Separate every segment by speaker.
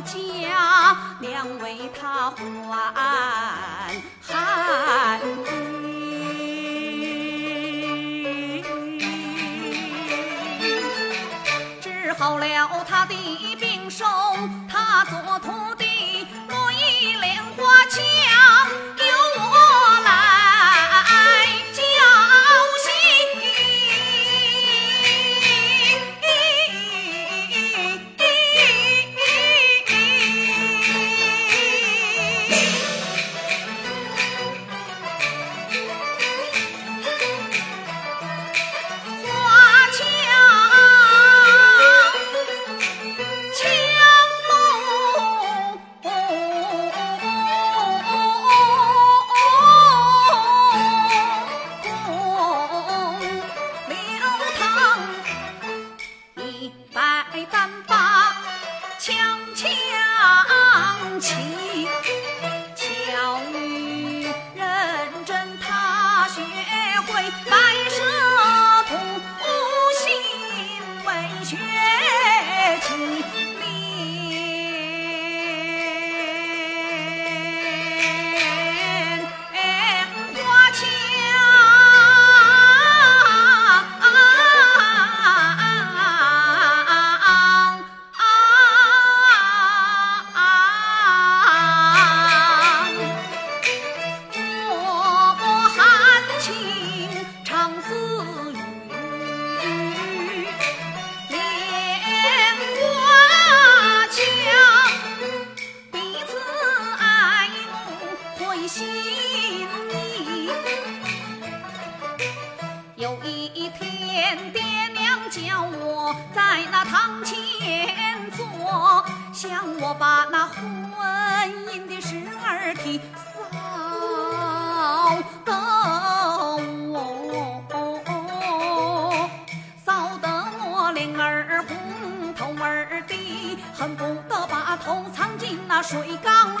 Speaker 1: 家娘为他换寒衣，治好了他的病手，他做徒弟，我莲花枪。水缸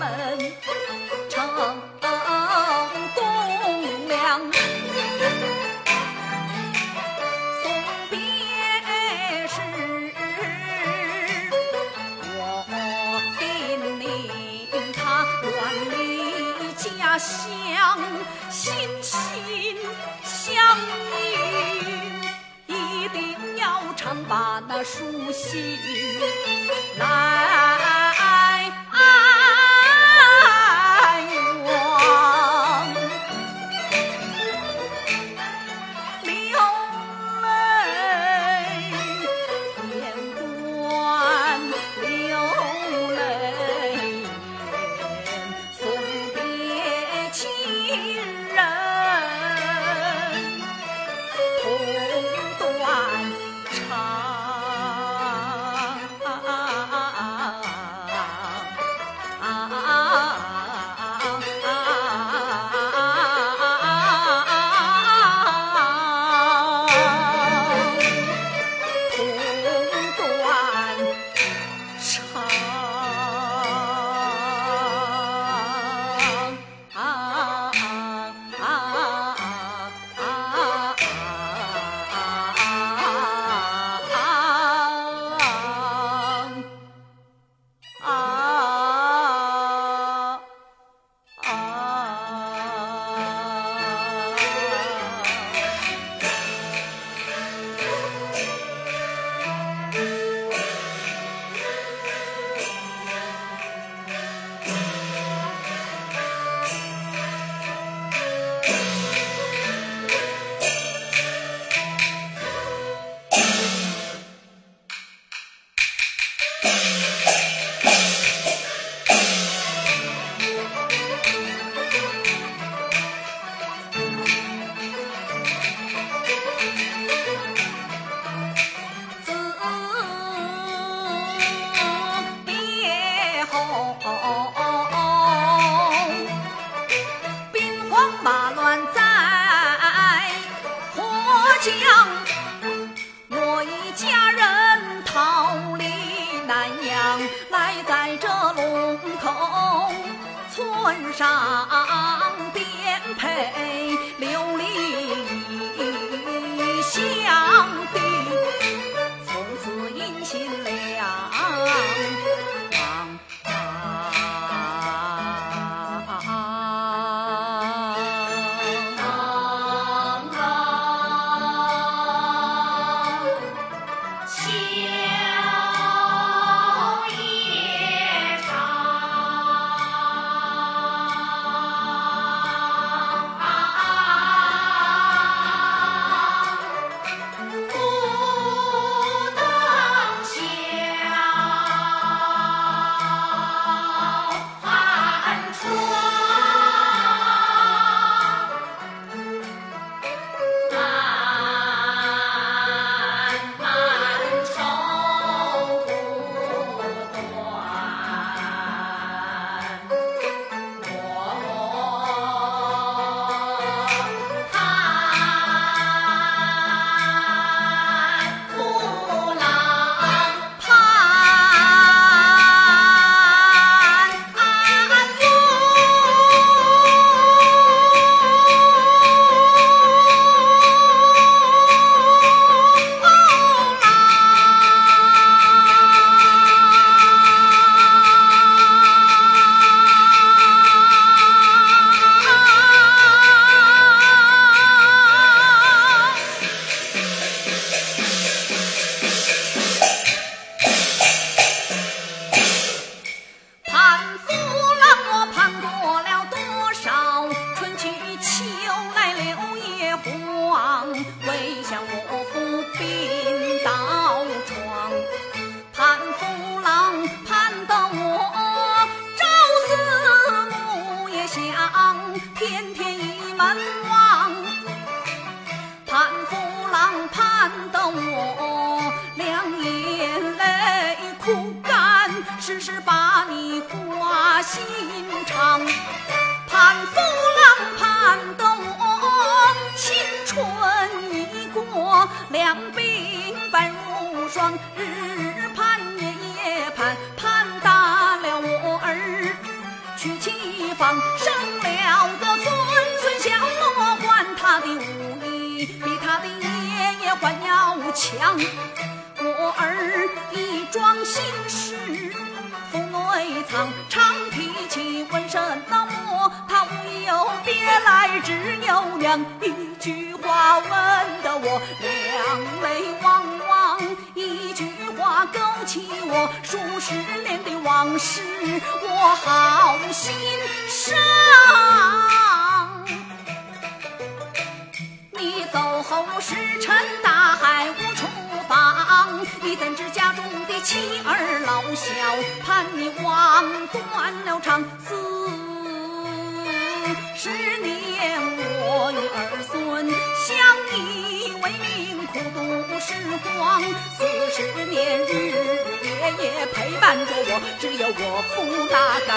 Speaker 1: 门成栋梁送别时我叮咛他远离家乡心心相印一定要常把那书信来 Maria. 强。我儿一桩心事腹内藏，常提起问什么？他无有爹来，只有娘。一句话问得我两泪汪汪，一句话勾起我数十年的往事，我好心伤。你走后时辰，你怎知家中的妻儿老小，盼你望断了肠。四十年我与儿孙相依为命，苦度时光。四十年日日夜夜陪伴着我，只有我负那感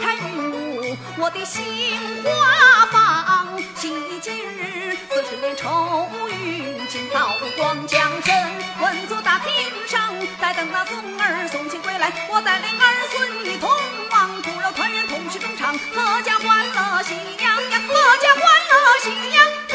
Speaker 2: 开幕我的新花房喜今日四十年愁云尽道路光将身稳坐大厅上再等那孙儿送亲归来。
Speaker 1: 我带领儿孙一同往骨肉团圆同去中场阖家欢乐喜洋洋阖家欢乐喜洋洋。